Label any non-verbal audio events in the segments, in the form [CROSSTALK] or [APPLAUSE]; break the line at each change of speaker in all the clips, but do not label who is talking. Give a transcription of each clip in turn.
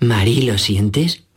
Mari, ¿lo sientes?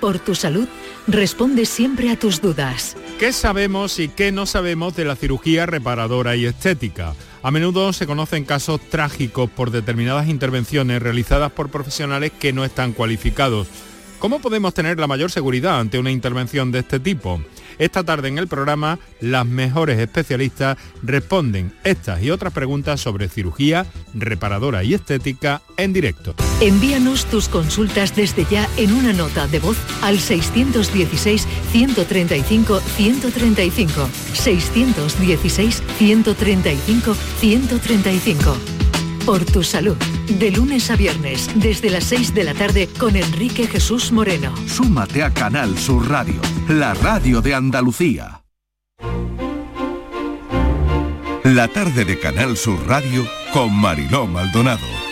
por tu salud, responde siempre a tus dudas.
¿Qué sabemos y qué no sabemos de la cirugía reparadora y estética? A menudo se conocen casos trágicos por determinadas intervenciones realizadas por profesionales que no están cualificados. ¿Cómo podemos tener la mayor seguridad ante una intervención de este tipo? Esta tarde en el programa, las mejores especialistas responden estas y otras preguntas sobre cirugía, reparadora y estética en directo.
Envíanos tus consultas desde ya en una nota de voz al 616-135-135. 616-135-135 por tu salud. De lunes a viernes, desde las 6 de la tarde, con Enrique Jesús Moreno.
Súmate a Canal Sur Radio, la radio de Andalucía. La tarde de Canal Sur Radio con Mariló Maldonado.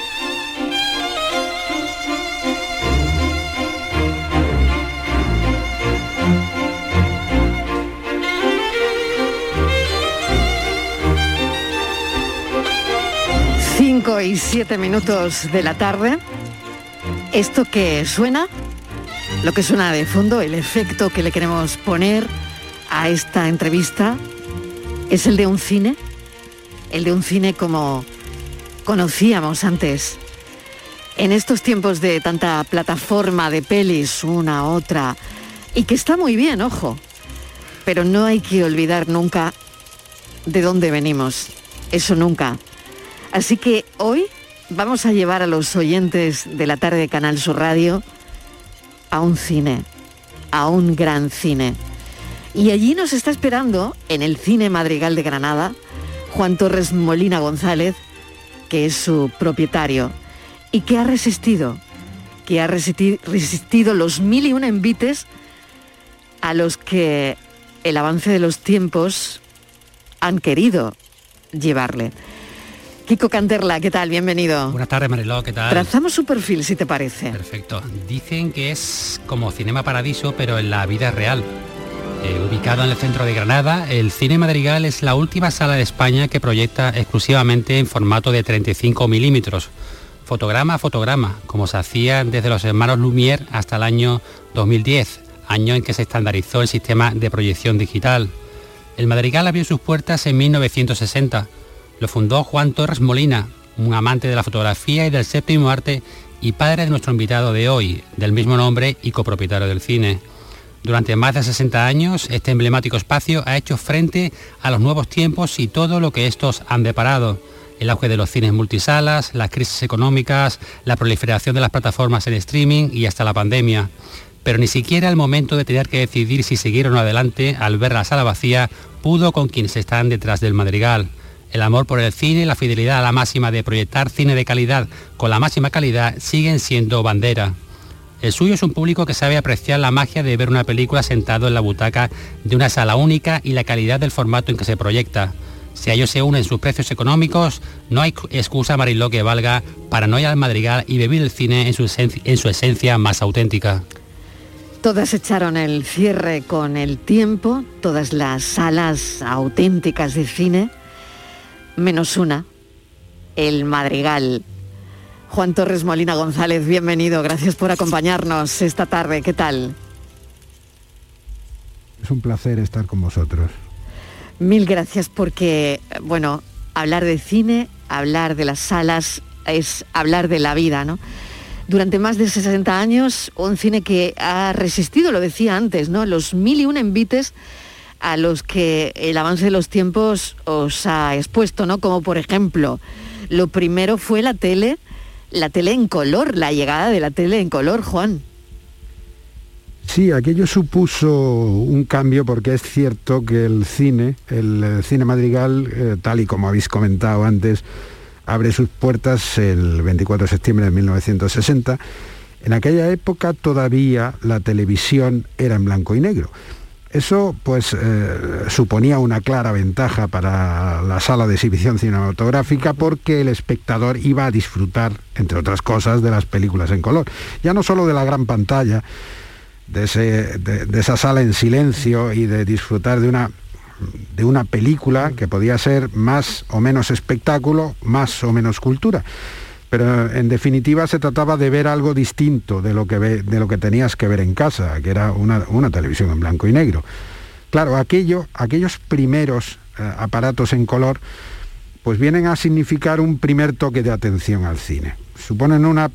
5 y 7 minutos de la tarde. Esto que suena, lo que suena de fondo, el efecto que le queremos poner a esta entrevista, es el de un cine, el de un cine como conocíamos antes. En estos tiempos de tanta plataforma de pelis, una, otra, y que está muy bien, ojo, pero no hay que olvidar nunca de dónde venimos, eso nunca. Así que hoy vamos a llevar a los oyentes de la tarde de Canal Sur Radio a un cine, a un gran cine. Y allí nos está esperando, en el Cine Madrigal de Granada, Juan Torres Molina González, que es su propietario, y que ha resistido, que ha resistido los mil y una envites a los que el avance de los tiempos han querido llevarle. Kiko Canterla, ¿qué tal? Bienvenido.
Buenas tardes, Mariló, ¿qué tal?
Trazamos su perfil, si te parece.
Perfecto. Dicen que es como Cinema Paradiso, pero en la vida real. Eh, ubicado en el centro de Granada, el Cine Madrigal es la última sala de España que proyecta exclusivamente en formato de 35 milímetros, fotograma a fotograma, como se hacía desde los hermanos Lumière hasta el año 2010, año en que se estandarizó el sistema de proyección digital. El Madrigal abrió sus puertas en 1960 lo fundó Juan Torres Molina, un amante de la fotografía y del séptimo arte y padre de nuestro invitado de hoy, del mismo nombre y copropietario del cine. Durante más de 60 años, este emblemático espacio ha hecho frente a los nuevos tiempos y todo lo que estos han deparado. El auge de los cines multisalas, las crisis económicas, la proliferación de las plataformas en streaming y hasta la pandemia. Pero ni siquiera el momento de tener que decidir si seguir o no adelante al ver la sala vacía pudo con quienes están detrás del madrigal. El amor por el cine y la fidelidad a la máxima de proyectar cine de calidad con la máxima calidad siguen siendo bandera. El suyo es un público que sabe apreciar la magia de ver una película sentado en la butaca de una sala única y la calidad del formato en que se proyecta. Si a ellos se unen sus precios económicos, no hay excusa Mariló que valga para no ir al madrigal y vivir el cine en su, en su esencia más auténtica.
Todas echaron el cierre con el tiempo, todas las salas auténticas de cine menos una, el Madrigal. Juan Torres Molina González, bienvenido, gracias por acompañarnos esta tarde, ¿qué tal?
Es un placer estar con vosotros.
Mil gracias porque, bueno, hablar de cine, hablar de las salas, es hablar de la vida, ¿no? durante más de 60 años, un cine que ha resistido, lo decía antes, ¿no? Los mil y un envites a los que el avance de los tiempos os ha expuesto, ¿no? Como por ejemplo, lo primero fue la tele, la tele en color, la llegada de la tele en color, Juan.
Sí, aquello supuso un cambio porque es cierto que el cine, el eh, cine madrigal, eh, tal y como habéis comentado antes, abre sus puertas el 24 de septiembre de 1960. En aquella época todavía la televisión era en blanco y negro. Eso pues eh, suponía una clara ventaja para la sala de exhibición cinematográfica porque el espectador iba a disfrutar, entre otras cosas, de las películas en color. Ya no solo de la gran pantalla, de, esa sala en silencio y de disfrutar de una, de una película que podía ser más o menos espectáculo, más o menos cultura pero en definitiva se trataba de ver algo distinto de lo que, de lo que tenías que ver en casa, que era una, televisión en blanco y negro. Claro, aquello, aquellos primeros eh, aparatos en color, pues vienen a significar un primer toque de atención al cine. Suponen una,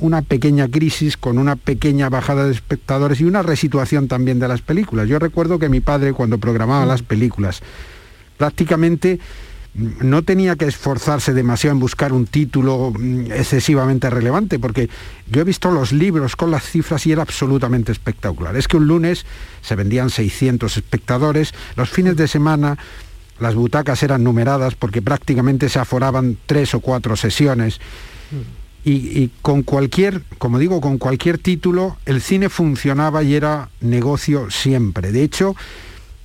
una pequeña crisis con una pequeña bajada de espectadores y una resituación también de las películas. Yo recuerdo que mi padre cuando programaba las películas, prácticamente no tenía que esforzarse demasiado en buscar un título mm, excesivamente relevante, porque yo he visto los libros con las cifras y era absolutamente espectacular. Es que un lunes se vendían 600 espectadores, los fines de semana las butacas eran numeradas porque prácticamente se aforaban tres o cuatro sesiones. Y, y, con cualquier, como digo, con cualquier título, el cine funcionaba y era negocio siempre. De hecho,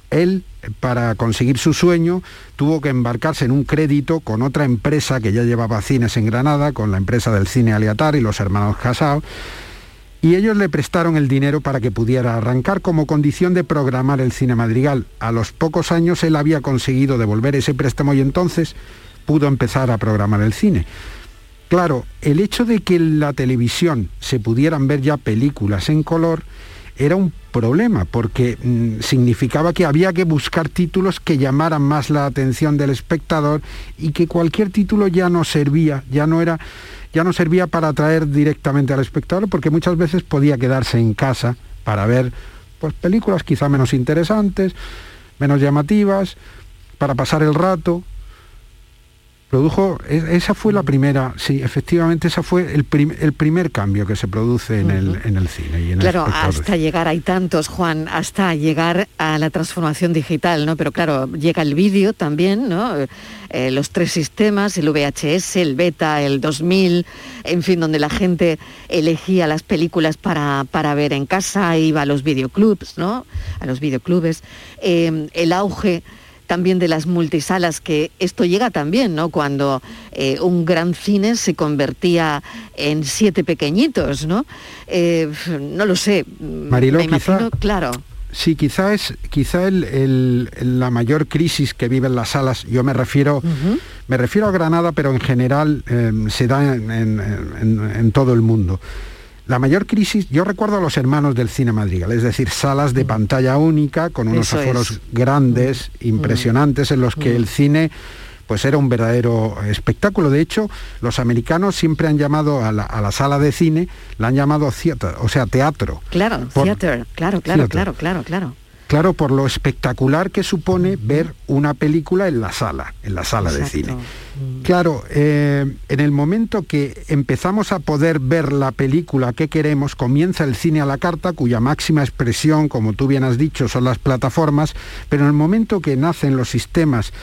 él, para conseguir su sueño, tuvo que embarcarse en un crédito con otra empresa que ya llevaba cines en Granada, con la empresa del cine Aliatar y los hermanos Casao, y ellos le prestaron el dinero para que pudiera arrancar como condición de programar el cine madrigal. A los pocos años él había conseguido devolver ese préstamo y entonces pudo empezar a programar el cine. Claro, el hecho de que en la televisión se pudieran ver ya películas en color era un problema, porque mm, significaba que había que buscar títulos que llamaran más la atención del espectador y que cualquier título ya no servía, ya no era ya no servía para atraer directamente al espectador porque muchas veces podía quedarse en casa para ver pues, películas quizá menos interesantes, menos llamativas, para pasar el rato, produjo, esa fue la primera, sí, efectivamente, esa fue el, el primer cambio que se produce en, el, en el cine. Y en
claro, hasta llegar, hay tantos, Juan, hasta llegar a la transformación digital, ¿no? Pero claro, llega el vídeo también, ¿no? Eh, los tres sistemas, el VHS, el Beta, el 2000, en fin, donde la gente elegía las películas para, para ver en casa, iba a los videoclubs, ¿no? A los videoclubes. Eh, el auge también de las multisalas, que esto llega también, ¿no? Cuando eh, un gran cine se convertía en siete pequeñitos, ¿no? Eh, no lo sé.
Marilo, me imagino,
claro.
Sí, quizá es quizá la mayor crisis que viven las salas. Yo me refiero, me refiero a Granada, pero en general eh, se da en todo el mundo. La mayor crisis, yo recuerdo a los hermanos del cine madrigal, es decir, salas de mm. pantalla única con unos aforos grandes, mm. impresionantes, en los que mm. el cine pues era un verdadero espectáculo. De hecho, los americanos siempre han llamado a la, sala de cine, la han llamado theater, o sea, teatro.
Claro, theater, claro, claro, claro, claro, claro.
Claro, por lo espectacular que supone ver una película en la sala, en la sala de cine. Mm. Claro, eh, en el momento que empezamos a poder ver la película que queremos, comienza el cine a la carta, cuya máxima expresión, como tú bien has dicho, son las plataformas, pero en el momento que nacen los sistemas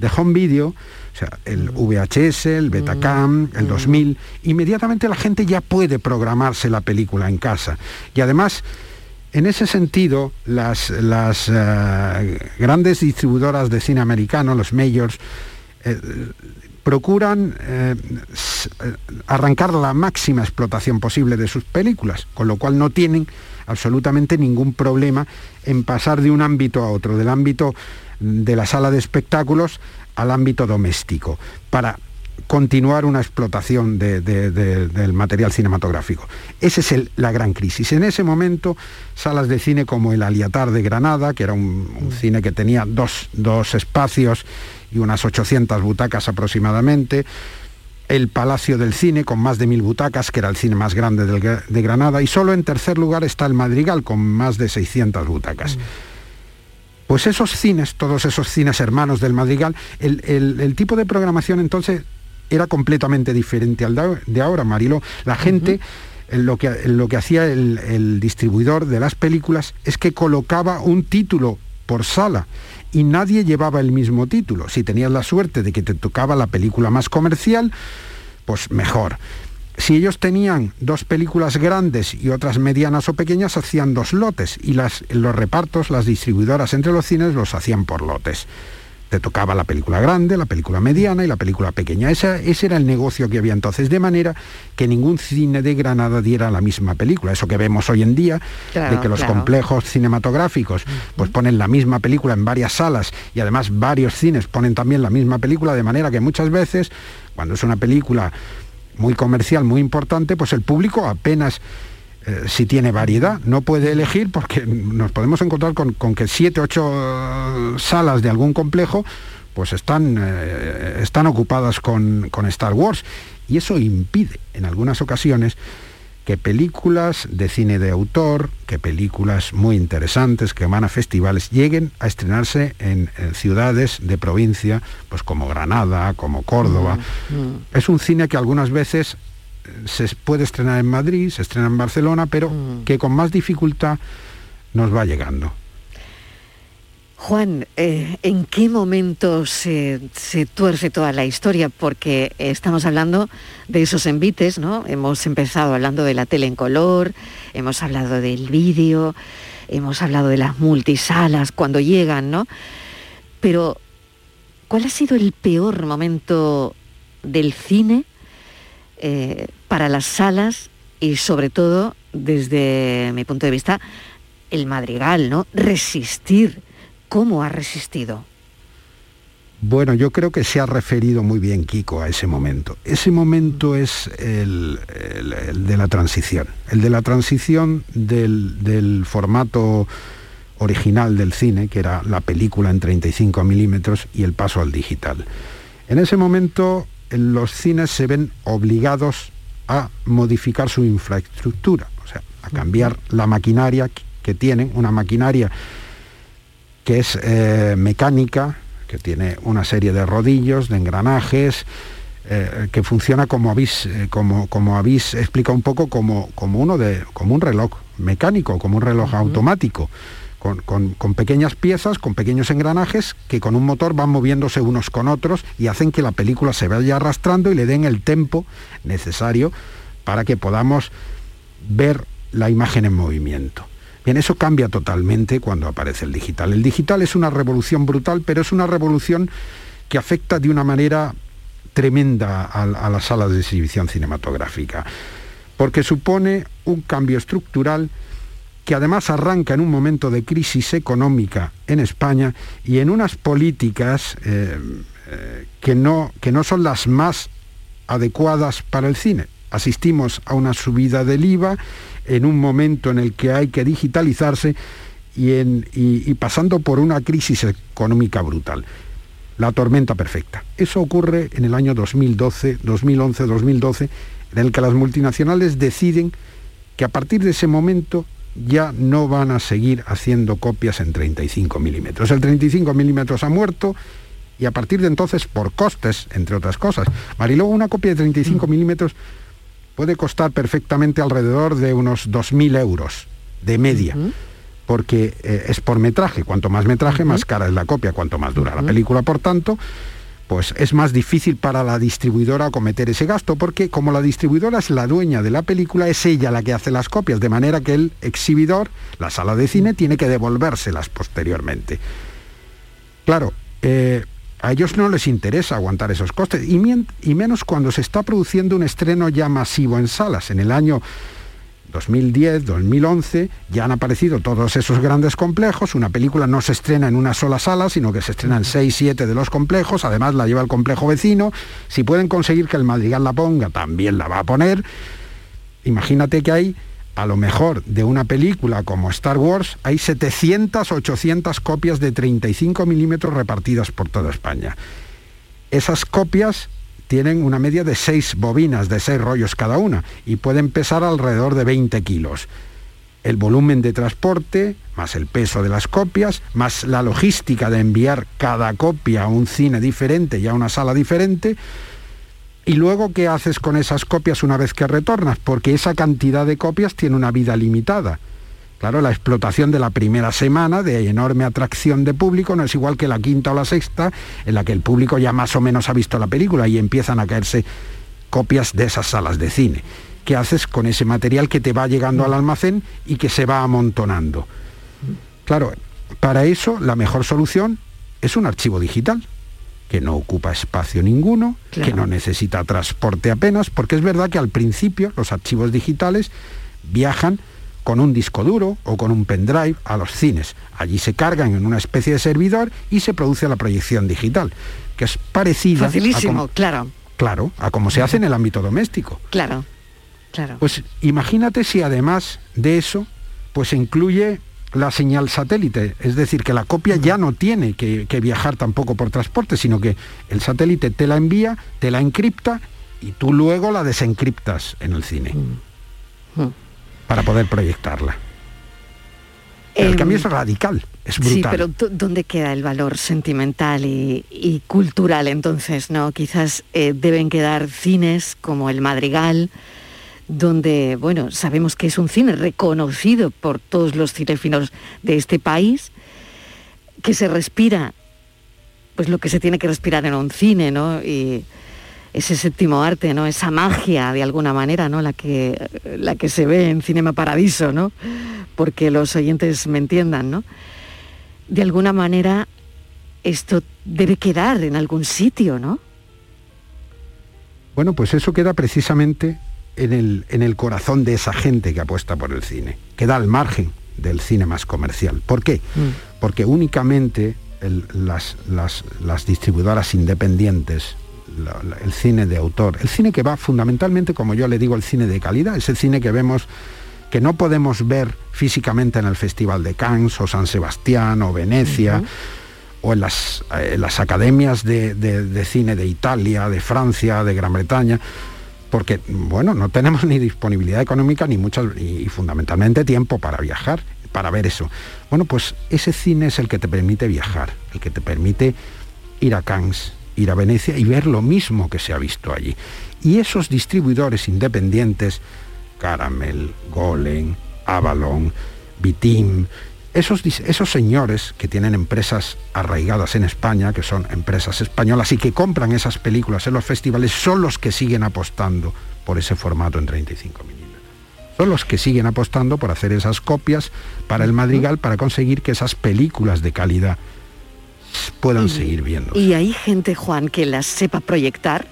de home video, o sea, el mm. VHS, el Betacam, el 2000, mm. inmediatamente la gente ya puede programarse la película en casa. Y además, en ese sentido, las, eh, grandes distribuidoras de cine americano, los majors, eh, procuran eh, arrancar la máxima explotación posible de sus películas, con lo cual no tienen absolutamente ningún problema en pasar de un ámbito a otro, del ámbito de la sala de espectáculos al ámbito doméstico, para continuar una explotación del material cinematográfico. Esa es la gran crisis. En ese momento, salas de cine como el Aliatar de Granada, que era un, mm. cine que tenía dos, espacios y unas 800 butacas aproximadamente, el Palacio del Cine con más de mil butacas, que era el cine más grande de Granada, y solo en tercer lugar está el Madrigal con más de 600 butacas. Pues esos cines, todos esos cines hermanos del Madrigal, el, tipo de programación entonces era completamente diferente al de ahora, Marilo. La gente... lo que, lo que hacía el, el, distribuidor de las películas es que colocaba un título por sala y nadie llevaba el mismo título. Si tenías la suerte de que te tocaba la película más comercial, pues mejor. Si ellos tenían dos películas grandes y otras medianas o pequeñas, hacían dos lotes y las, los repartos, las distribuidoras entre los cines los hacían por lotes te tocaba la película grande, la película mediana y la película pequeña. Ese, ese, era el negocio que había entonces, de manera que ningún cine de Granada diera la misma película. Eso que vemos hoy en día, de que los complejos cinematográficos pues ponen la misma película en varias salas y además varios cines ponen también la misma película, de manera que muchas veces, cuando es una película muy comercial, muy importante, pues el público apenas eh, si tiene variedad. No puede elegir porque nos podemos encontrar con, que siete, ocho salas de algún complejo pues están, eh, están ocupadas con, con Star Wars. Y eso impide en algunas ocasiones que películas de cine de autor, que películas muy interesantes que van a festivales, lleguen a estrenarse en, ciudades de provincia, pues como Granada, como Córdoba. Mm, mm. Es un cine que algunas veces se puede estrenar en Madrid, se estrena en Barcelona, pero mm. que con más dificultad nos va llegando.
Juan, eh, ¿en qué momento se, tuerce toda la historia? Porque estamos hablando de esos envites, ¿no? Hemos empezado hablando de la tele en color, hemos hablado del vídeo, hemos hablado de las multisalas cuando llegan, ¿no? Pero, ¿cuál ha sido el peor momento del cine eh, para las salas y sobre todo, desde mi punto de vista, el madrigal, ¿no? Resistir. ¿Cómo ha resistido?
Bueno, yo creo que se ha referido muy bien Kiko a ese momento. Ese momento es el, de la transición, el de la transición del, del, formato original del cine, que era la película en 35 milímetros, y el paso al digital. En ese momento los cines se ven obligados a modificar su infraestructura, o sea, a cambiar la maquinaria que tienen, una maquinaria que es eh, mecánica, que tiene una serie de rodillos, de engranajes, eh, que funciona como habéis, eh, como, como habéis explicado un poco como, como, uno de, como un reloj mecánico, como un reloj automático con, pequeñas piezas, con pequeños engranajes que con un motor van moviéndose unos con otros y hacen que la película se vaya arrastrando y le den el tempo necesario para que podamos ver la imagen en movimiento. Bien, eso cambia totalmente cuando aparece el digital. El digital es una revolución brutal, pero es una revolución que afecta de una manera tremenda a, a las salas de exhibición cinematográfica, porque supone un cambio estructural que además arranca en un momento de crisis económica en España y en unas políticas eh, eh, que, no, que no son las más adecuadas para el cine. Asistimos a una subida del IVA en un momento en el que hay que digitalizarse y, en, y pasando por una crisis económica brutal. La tormenta perfecta. Eso ocurre en el año 2012, 2011, 2012, en el que las multinacionales deciden que a partir de ese momento ya no van a seguir haciendo copias en 35 milímetros. El 35 milímetros ha muerto y a partir de entonces, por costes, entre otras cosas. Mariló, una copia de 35 mm. milímetros puede costar perfectamente alrededor de unos 2.000 euros de media. Porque eh, es por metraje, cuanto más metraje, más cara es la copia, cuanto más dura la película, por tanto, pues es más difícil para la distribuidora cometer ese gasto, porque como la distribuidora es la dueña de la película, es ella la que hace las copias, de manera que el exhibidor, la sala de cine, tiene que devolvérselas posteriormente. Claro, eh, a ellos no les interesa aguantar esos costes, y menos cuando se está produciendo un estreno ya masivo en salas. En el año 2010, 2011, ya han aparecido todos esos grandes complejos. Una película no se estrena en una sola sala, sino que se estrena en 6, 7 de los complejos. Además la lleva el complejo vecino. Si pueden conseguir que el Madrigal la ponga, también la va a poner. Imagínate que hay, a lo mejor, de una película como Star Wars, hay 700, 800 copias de 35 milímetros repartidas por toda España. Esas copias tienen una media de seis bobinas, de seis rollos cada una, y pueden pesar alrededor de 20 kilos. El volumen de transporte, más el peso de las copias, más la logística de enviar cada copia a un cine diferente y a una sala diferente, y luego, ¿qué haces con esas copias una vez que retornas? Porque esa cantidad de copias tiene una vida limitada. Claro, la explotación de la primera semana de enorme atracción de público no es igual que la quinta o la sexta, en la que el público ya más o menos ha visto la película y empiezan a caerse copias de esas salas de cine. ¿Qué haces con ese material que te va llegando al almacén y que se va amontonando? Claro, para eso la mejor solución es un archivo digital que no ocupa espacio ninguno, que no necesita transporte apenas, porque es verdad que al principio los archivos digitales viajan con un disco duro o con un pendrive a los cines. Allí se cargan en una especie de servidor y se produce la proyección digital, que es parecida
Facilísimo, claro.
Claro, a como se hace en el ámbito doméstico.
Claro, claro.
Pues imagínate si además de eso, pues incluye la señal satélite, es decir, que la copia ya no tiene que, viajar tampoco por transporte, sino que el satélite te la envía, te la encripta y tú luego la desencriptas en el cine. Mm. Mm para poder proyectarla. El cambio es radical, es brutal.
Sí, pero ¿dónde queda el valor sentimental y, cultural entonces? no Quizás eh, deben quedar cines como El Madrigal, donde, bueno, sabemos que es un cine reconocido por todos los cinefilos de este país, que se respira, pues lo que se tiene que respirar en un cine, ¿no? Y, ese séptimo arte, ¿no? Esa magia de alguna manera, ¿no? La que, la que se ve en Cinema Paradiso, ¿no? Porque los oyentes me entiendan, ¿no? De alguna manera esto debe quedar en algún sitio, ¿no?
Bueno, pues eso queda precisamente en el, en el corazón de esa gente que apuesta por el cine. Queda al margen del cine más comercial. ¿Por qué? Mm. Porque únicamente las, las, las distribuidoras independientes el cine de autor, el cine que va fundamentalmente, como yo le digo, el cine de calidad, ese cine que vemos que no podemos ver físicamente en el Festival de Cannes o San Sebastián o Venecia o en las, eh, las academias de, cine de Italia, de Francia, de Gran Bretaña, porque bueno, no tenemos [LAUGHS] ni disponibilidad económica ni muchas y fundamentalmente tiempo para viajar, para ver eso. Bueno, pues ese cine es el que te permite viajar, el que te permite ir a Cannes, ir a Venecia y ver lo mismo que se ha visto allí. Y esos distribuidores independientes, Caramel, Golem, Avalon, Bitim, esos, esos, señores que tienen empresas arraigadas en España, que son empresas españolas y que compran esas películas en los festivales, son los que siguen apostando por ese formato en 35 milímetros. Son los que siguen apostando por hacer esas copias para el Madrigal para conseguir que esas películas de calidad puedan seguir viendo.
¿Y hay gente, Juan, que las sepa proyectar?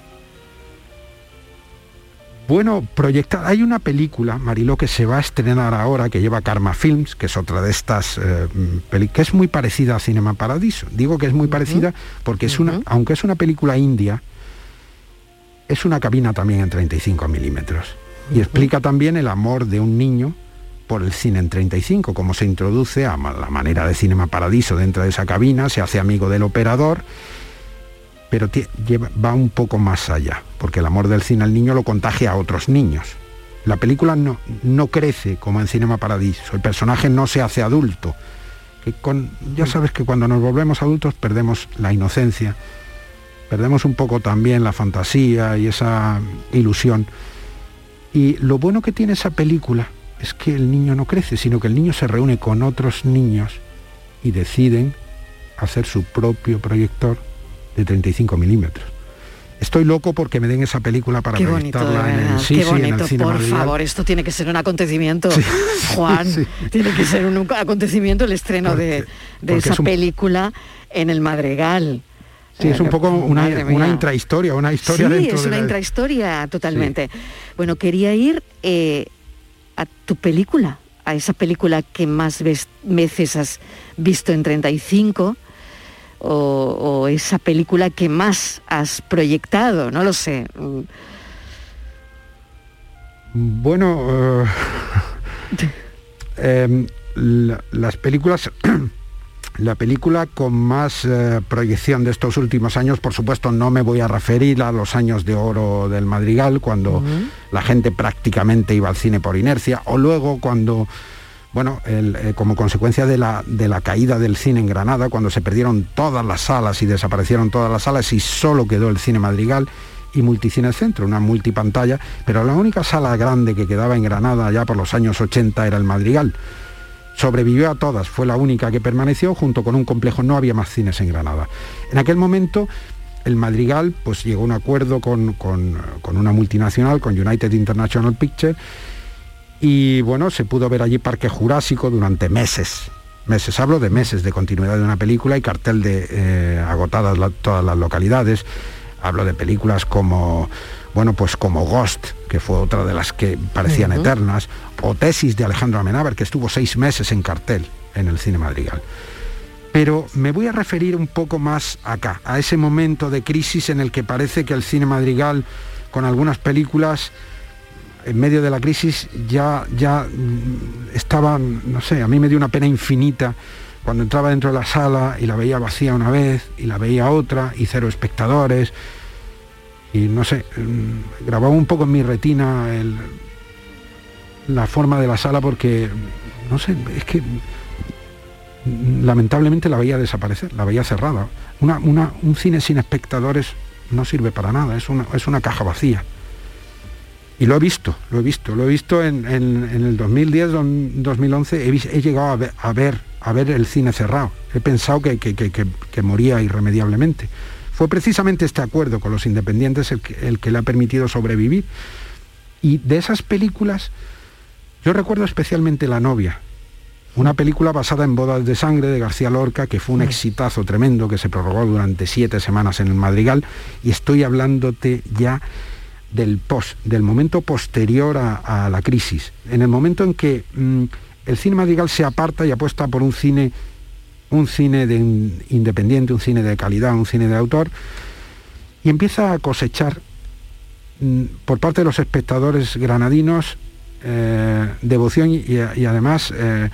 Bueno, proyectar. Hay una película, Mariló, que se va a estrenar ahora, que lleva Karma Films, que es otra de estas eh, películas, que es muy parecida a Cinema Paradiso. Digo que es muy parecida porque es una, aunque es una película india, es una cabina también en 35 milímetros. Y explica también el amor de un niño por el cine en 35, como se introduce a la manera de Cinema Paradiso dentro de esa cabina, se hace amigo del operador, pero va un poco más allá, porque el amor del cine al niño lo contagia a otros niños. La película no, no crece como en Cinema Paradiso, el personaje no se hace adulto. Que con, ya sabes que cuando nos volvemos adultos perdemos la inocencia, perdemos un poco también la fantasía y esa ilusión. Y lo bueno que tiene esa película es que el niño no crece, sino que el niño se reúne con otros niños y deciden hacer su propio proyector de 35 milímetros. Estoy loco porque me den esa película para proyectarla en el, sí,
Qué bonito, por favor, esto tiene que ser un acontecimiento, [LAUGHS] Juan, tiene que ser un acontecimiento el estreno de, esa película en el Madrigal.
Sí, es un poco una, intrahistoria, una historia sí,
es una intrahistoria totalmente. Bueno, quería ir eh, a tu película, a esa película que más veces has visto en 35 o, esa película que más has proyectado, no lo sé.
Bueno, eh, [LAUGHS] em, las películas [CLEARS THROAT] la película con más eh, proyección de estos últimos años, por supuesto no me voy a referir a los años de oro del Madrigal, cuando la gente prácticamente iba al cine por inercia, o luego cuando, bueno, eh, como consecuencia de la, de la caída del cine en Granada, cuando se perdieron todas las salas y desaparecieron todas las salas y solo quedó el cine Madrigal y Multicine Centro, una multipantalla, pero la única sala grande que quedaba en Granada ya por los años 80 era el Madrigal sobrevivió a todas, fue la única que permaneció, junto con un complejo, no había más cines en Granada. En aquel momento el Madrigal pues llegó a un acuerdo con, una multinacional, con United International Pictures, y bueno, se pudo ver allí Parque Jurásico durante meses. Meses, hablo de meses de continuidad de una película y cartel de eh, agotadas todas las localidades. Hablo de películas como bueno, pues como Ghost, que fue otra de las que parecían eternas, o Tesis de Alejandro Amenábar, que estuvo seis meses en cartel en el cine madrigal. Pero me voy a referir un poco más acá, a ese momento de crisis en el que parece que el cine madrigal, con algunas películas, en medio de la crisis, ya, ya mm, estaba, no sé, a mí me dio una pena infinita cuando entraba dentro de la sala y la veía vacía una vez y la veía otra y cero espectadores y no sé, mm, grababa un poco en mi retina la forma de la sala porque, no sé, es que mm, lamentablemente la veía desaparecer, la veía cerrada. Una, un cine sin espectadores no sirve para nada, es una, es una caja vacía. Y lo he visto, lo he visto, lo he visto en, el 2010, 2011, he, llegado a ver, a ver, el cine cerrado. He pensado que moría irremediablemente. Fue precisamente este acuerdo con los independientes el que, le ha permitido sobrevivir. Y de esas películas, yo recuerdo especialmente La novia, una película basada en Bodas de Sangre de García Lorca, que fue un mm. exitazo tremendo, que se prorrogó durante siete semanas en el Madrigal, y estoy hablándote ya del post, del momento posterior a, la crisis, en el momento en que mm, el cine madrigal se aparta y apuesta por un cine un cine de independiente, un cine de calidad, un cine de autor, y empieza a cosechar mm, por parte de los espectadores granadinos eh, devoción y, además eh,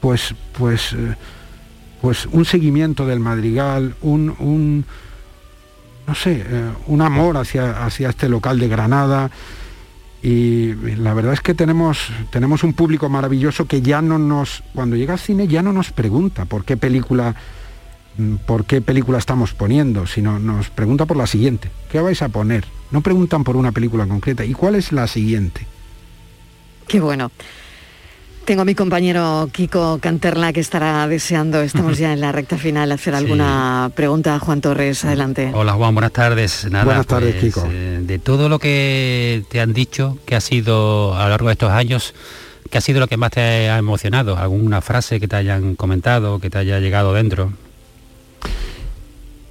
pues pues eh, pues un seguimiento del madrigal un, no sé un amor hacia, hacia este local de Granada y la verdad es que tenemos, tenemos un público maravilloso que ya no nos, cuando llega al cine ya no nos pregunta por qué película, mm, por qué película estamos poniendo, sino nos pregunta por la siguiente. ¿Qué vais a poner? No preguntan por una película concreta. ¿Y cuál es la siguiente?
Qué bueno. Tengo a mi compañero Kiko Canterla que estará deseando, estamos [LAUGHS] ya en la recta final, hacer alguna pregunta a Juan Torres. Adelante.
Hola Juan, buenas tardes.
buenas tardes, pues, Kiko.
Eh, de todo lo que te han dicho, que ha sido a lo largo de estos años, ¿qué ha sido lo que más te ha emocionado? ¿Alguna frase que te hayan comentado, que te haya llegado dentro?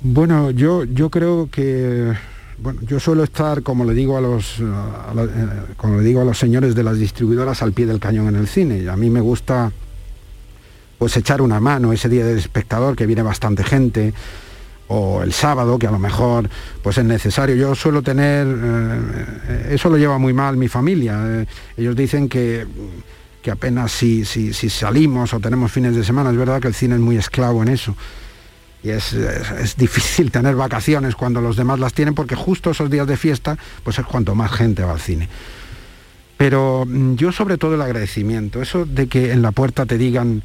Bueno, yo, yo creo que bueno, yo suelo estar, como le digo a los, eh, como le digo a los señores de las distribuidoras, al pie del cañón en el cine. A mí me gusta pues echar una mano ese día del espectador que viene bastante gente o el sábado que a lo mejor pues es necesario. Yo suelo tener eh, eso lo lleva muy mal mi familia. Eh, ellos dicen que que apenas si, si, si salimos o tenemos fines de semana es verdad que el cine es muy esclavo en eso y es, difícil [LAUGHS] tener vacaciones cuando los demás las tienen porque justo esos días de fiesta pues es cuanto más gente va al cine. Pero mm, yo sobre todo el agradecimiento, eso de que en la puerta te digan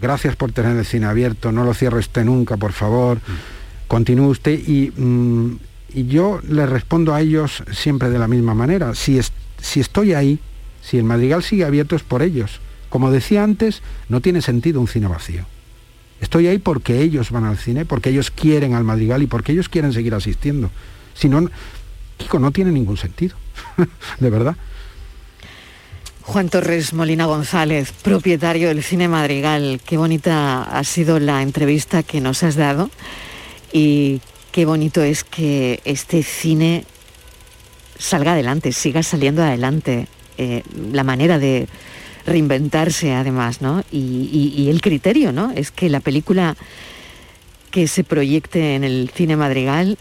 gracias por tener el cine abierto, no lo cierre usted nunca, por favor, continúe usted y, mm, y, yo les respondo a ellos siempre de la misma manera. Si, si estoy ahí, si el Madrigal sigue abierto es por ellos. Como decía antes, no tiene sentido un cine vacío. Estoy ahí porque ellos van al cine, porque ellos quieren al Madrigal y porque ellos quieren seguir asistiendo. Si no, Kiko, no tiene ningún sentido, [LAUGHS] de verdad.
Juan Torres Molina González, propietario del Cine Madrigal. Qué bonita ha sido la entrevista que nos has dado y qué bonito es que este cine salga adelante, siga saliendo adelante. Eh, la manera de, reinventarse además, ¿no? Y, el criterio, ¿no? Es que la película que se proyecte en el cine madrigal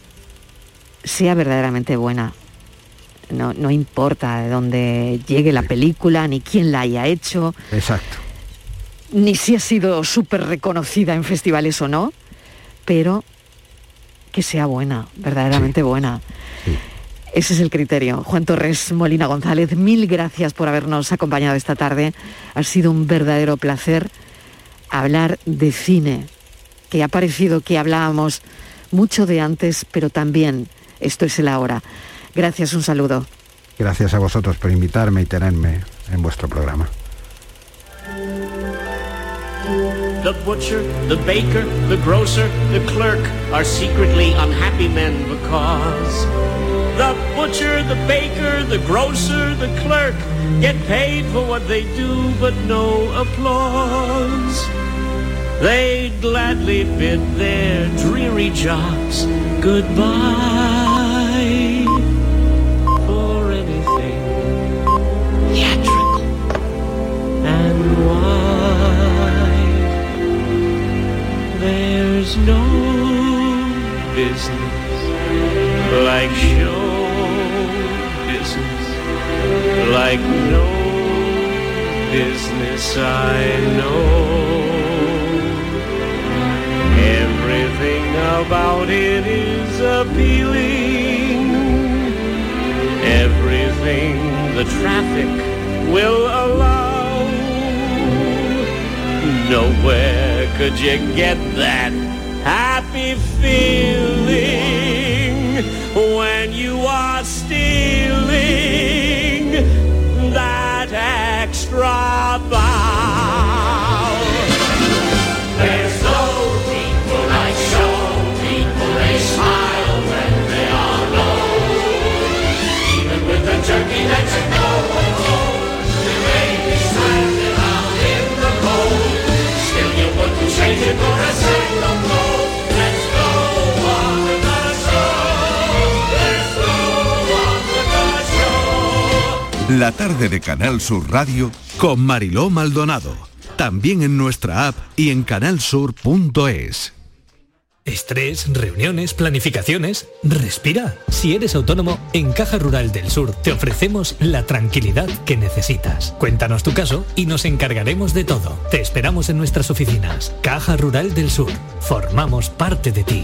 sea verdaderamente buena. No, no importa de dónde llegue la película ni quién la haya hecho.
Exacto.
ni si ha sido súper reconocida en festivales o no, pero que sea buena, verdaderamente buena. Ese es el criterio. Juan Torres Molina González, mil gracias por habernos acompañado esta tarde. Ha sido un verdadero placer hablar de cine, que ha parecido que hablábamos mucho de antes, pero también esto es el ahora. Gracias, un saludo.
Gracias a vosotros por invitarme y tenerme en vuestro programa.
The butcher, the baker, the grocer, the clerk are secretly unhappy men because the butcher, the baker, the grocer, the clerk get paid for what they do, but no applause. They'd gladly bid their dreary jobs goodbye for anything theatrical. And why there's no business like show business, like no business I know. Everything about it is appealing. Everything the traffic will allow. Nowhere could you get that
La tarde de Canal Sur Radio con Mariló Maldonado. También en nuestra app y en canalsur.es.
Estrés, reuniones, planificaciones. Respira. Si eres autónomo, en Caja Rural del Sur te ofrecemos la tranquilidad que necesitas. Cuéntanos tu caso y nos encargaremos de todo. Te esperamos en nuestras oficinas. Caja Rural del Sur. Formamos parte de ti.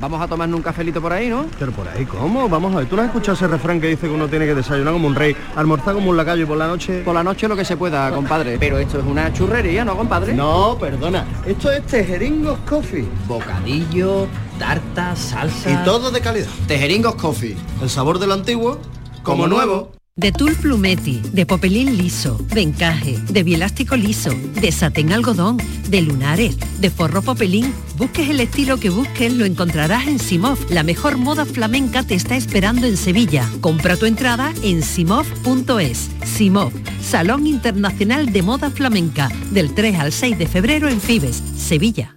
Vamos a tomarnos un cafelito por ahí, ¿no? Pero por ahí, ¿cómo? Vamos a ver, ¿tú no has escuchado ese refrán que dice que uno tiene que desayunar como un rey, almorzar como un lacayo y por la noche...
Por la noche lo que se pueda, compadre. Pero esto es una churrería, ¿no, compadre?
No, perdona. Esto es Tejeringos Coffee.
Bocadillo, tarta, salsa...
Y todo de calidad.
Tejeringos Coffee.
El sabor del antiguo, como nuevo.
De tul plumeti, de popelín liso, de encaje, de bielástico liso, de satén algodón, de lunares, de forro popelín. Busques el estilo que busques, lo encontrarás en Simov. La mejor moda flamenca te está esperando en Sevilla. Compra tu entrada en simov.es. Simov, Salón Internacional de Moda Flamenca, del 3 al 6 de febrero en Fibes, Sevilla.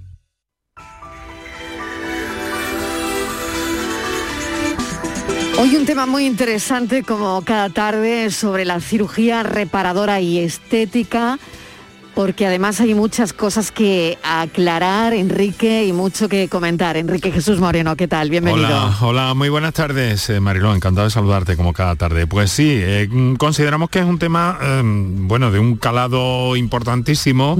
Hoy un tema muy interesante como cada tarde sobre la cirugía reparadora y estética porque además hay muchas cosas que aclarar, Enrique, y mucho que comentar. Enrique Jesús Moreno, ¿qué tal? Bienvenido.
Hola, hola, muy buenas tardes, eh, Mariló, encantado de saludarte como cada tarde. Pues sí, eh, mm, consideramos que es un tema, eh, bueno, de un calado importantísimo,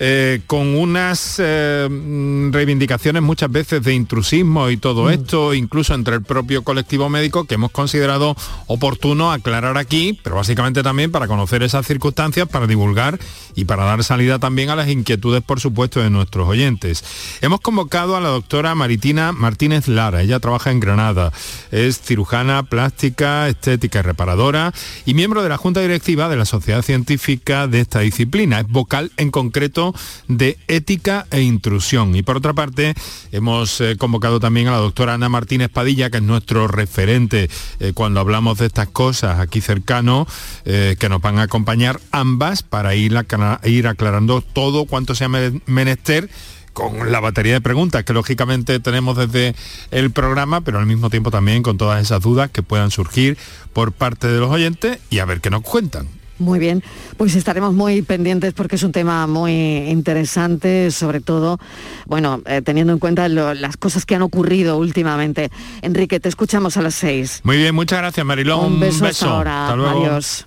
eh, con unas eh, mm, reivindicaciones muchas veces de intrusismo y todo esto, incluso entre el propio colectivo médico, que hemos considerado oportuno aclarar aquí, pero básicamente también para conocer esas circunstancias, para divulgar y para dar salida también a las inquietudes, por supuesto, de nuestros oyentes. Hemos convocado a la doctora Maritina Martínez Lara, ella trabaja en Granada, es cirujana plástica, estética y reparadora y miembro de la Junta Directiva de la Sociedad Científica de esta disciplina, es vocal en concreto de ética e intrusión. Y por otra parte, hemos eh, convocado también a la doctora Ana Martínez Padilla, que es nuestro referente eh, cuando hablamos de estas cosas aquí cercano, eh, que nos van a acompañar ambas para ir, acla- ir aclarando todo cuanto sea me- menester con la batería de preguntas que lógicamente tenemos desde el programa, pero al mismo tiempo también con todas esas dudas que puedan surgir por parte de los oyentes y a ver qué nos cuentan.
Muy bien, pues estaremos muy pendientes porque es un tema muy interesante, sobre todo, bueno, eh, teniendo en cuenta lo- las cosas que han ocurrido últimamente. Enrique, te escuchamos a las seis.
Muy bien, muchas gracias Marilón.
Un beso hasta ahora.
Hasta luego.
Adiós.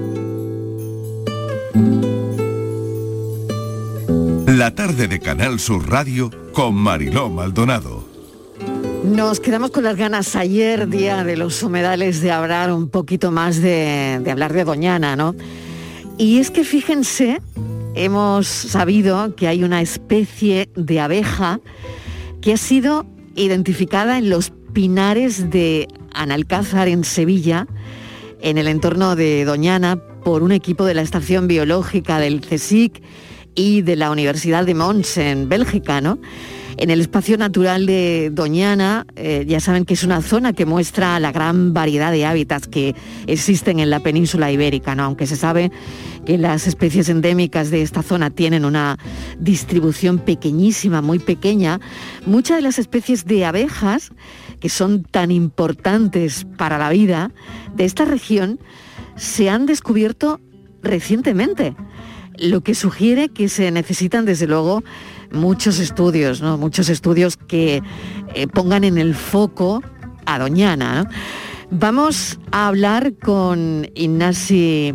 La tarde de Canal Sur Radio con Mariló Maldonado.
Nos quedamos con las ganas ayer, día de los humedales, de hablar un poquito más de, de hablar de Doñana, ¿no? Y es que fíjense, hemos sabido que hay una especie de abeja que ha sido identificada en los pinares de Analcázar en Sevilla, en el entorno de Doñana, por un equipo de la Estación Biológica del CSIC y de la Universidad de Mons en Bélgica, ¿no? En el espacio natural de Doñana, eh, ya saben que es una zona que muestra la gran variedad de hábitats que existen en la península ibérica, ¿no? aunque se sabe que las especies endémicas de esta zona tienen una distribución pequeñísima, muy pequeña. Muchas de las especies de abejas que son tan importantes para la vida de esta región se han descubierto recientemente, lo que sugiere que se necesitan desde luego muchos estudios, ¿no? muchos estudios que eh, pongan en el foco a Doñana. Vamos a hablar con Ignasi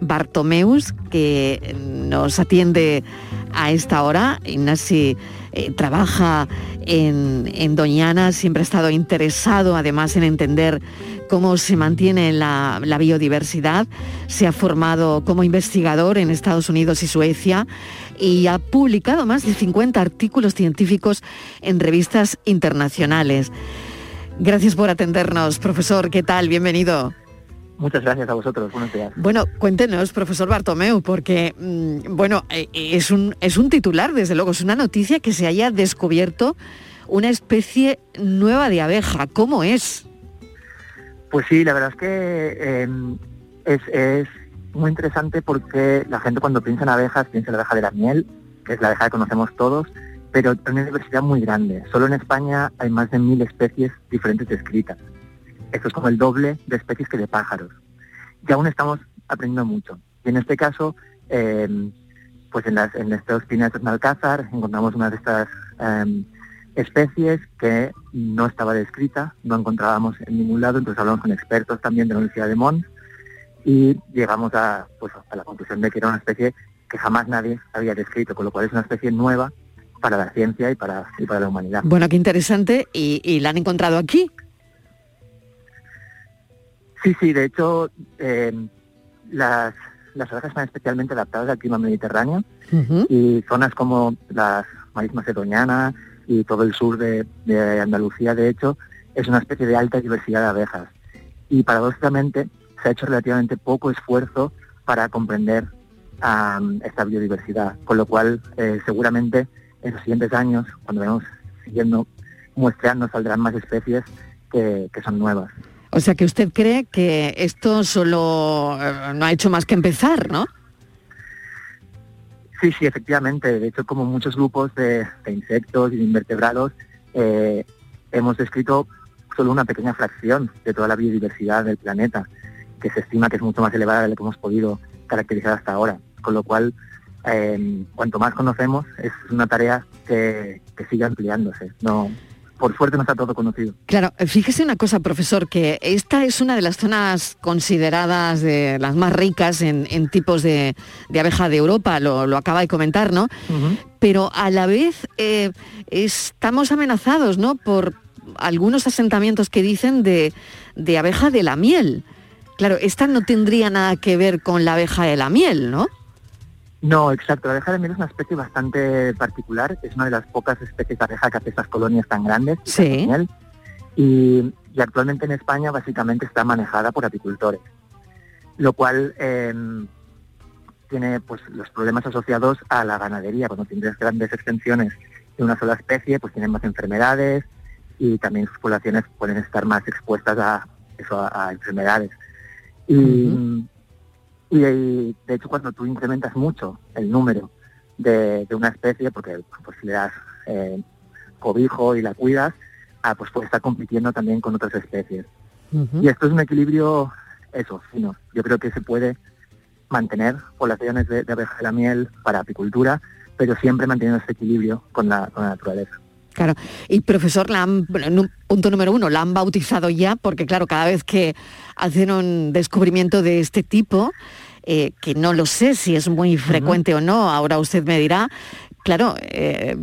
Bartomeus, que nos atiende a esta hora. Ignasi eh, trabaja en, Doñana, siempre ha estado interesado además en entender cómo se mantiene la, la biodiversidad. Se ha formado como investigador en Estados Unidos y Suecia y ha publicado más de 50 artículos científicos en revistas internacionales. Gracias por atendernos, profesor. ¿Qué tal? Bienvenido.
Muchas gracias a vosotros, buenos días.
Bueno, cuéntenos, profesor Bartomeu, porque, mm, bueno, eh, es, un, es un titular, desde luego, es una noticia que se haya descubierto una especie nueva de abeja. ¿Cómo es?
Pues sí, la verdad es que eh, es, es muy interesante porque la gente cuando piensa en abejas piensa en la abeja de la miel, que es la abeja que conocemos todos, pero hay una diversidad muy grande. Solo en España hay más de mil especies diferentes descritas. Esto es como el doble de especies que de pájaros. Y aún estamos aprendiendo mucho. Y en este caso, eh, pues en, las, en estos pinares de Alcázar encontramos una de estas eh, especies que no estaba descrita, no encontrábamos en ningún lado, entonces hablamos con expertos también de la Universidad de Mons y llegamos a, pues, a la conclusión de que era una especie que jamás nadie había descrito, con lo cual es una especie nueva para la ciencia y para, y para la humanidad.
Bueno, qué interesante. ¿Y, y la han encontrado aquí?
Sí, sí, de hecho, eh, las, las abejas están especialmente adaptadas al clima mediterráneo y zonas como las marismas de Doñana y todo el sur de, de Andalucía, de hecho, es una especie de alta diversidad de abejas. Y paradójicamente se ha hecho relativamente poco esfuerzo para comprender esta biodiversidad, con lo cual eh, seguramente en los siguientes años, cuando vayamos siguiendo muestreando, saldrán más especies que, que son nuevas.
O sea que usted cree que esto solo eh, no ha hecho más que empezar, ¿no?
Sí, sí, efectivamente. De hecho, como muchos grupos de, insectos y de invertebrados, eh, hemos descrito solo una pequeña fracción de toda la biodiversidad del planeta, que se estima que es mucho más elevada de lo que hemos podido caracterizar hasta ahora. Con lo cual, eh, cuanto más conocemos, es una tarea que, que sigue ampliándose. No, por suerte no está todo conocido.
Claro, fíjese una cosa, profesor, que esta es una de las zonas consideradas de las más ricas en, en tipos de, de abeja de Europa, lo, lo acaba de comentar, ¿no? Pero a la vez eh, estamos amenazados, ¿no? Por algunos asentamientos que dicen de, de abeja de la miel. Claro, esta no tendría nada que ver con la abeja de la miel, ¿no?
No, exacto. La abeja de miel es una especie bastante particular. Es una de las pocas especies de abeja que hace estas colonias tan grandes.
Sí.
miel. Y, y actualmente en España básicamente está manejada por apicultores, lo cual eh, tiene pues los problemas asociados a la ganadería. Cuando tienes grandes extensiones de una sola especie, pues tienen más enfermedades y también sus poblaciones pueden estar más expuestas a eso, a, a enfermedades. Y, y, y, de hecho cuando tú incrementas mucho el número de, de una especie, porque pues le das eh, cobijo y la cuidas, ah, pues puede estar compitiendo también con otras especies. Y esto es un equilibrio, eso, fino. Yo creo que se puede mantener poblaciones de, de abeja de la miel para apicultura, pero siempre manteniendo este equilibrio con la, con la naturaleza.
Claro. Y profesor, la han- bueno, punto número uno, la han bautizado ya, porque claro, cada vez que hacen un descubrimiento de este tipo, eh, que no lo sé si es muy frecuente o no, ahora usted me dirá, claro, eh,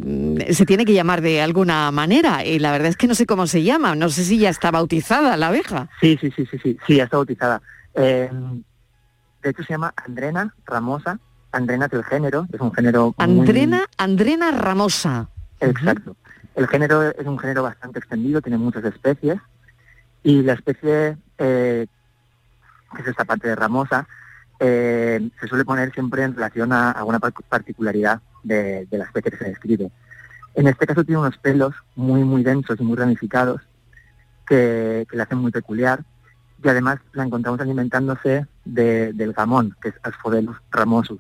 se tiene que llamar de alguna manera, y la verdad es que no sé cómo se llama, no sé si ya está bautizada la abeja.
Sí, sí, sí, sí, sí, sí, ya está bautizada. Eh, de hecho se llama Andrena ramosa. Andrena es el género, es un género muy-
Andrena, Andrena Ramosa.
Exacto. El género es un género bastante extendido, tiene muchas especies y la especie eh, que es esta parte de ramosa eh, se suele poner siempre en relación a, a una par- particularidad de, la especie que se describe. En este caso tiene unos pelos muy muy densos y muy ramificados que, que la hacen muy peculiar y además la encontramos alimentándose de- del gamón, que es Asphodelus ramosus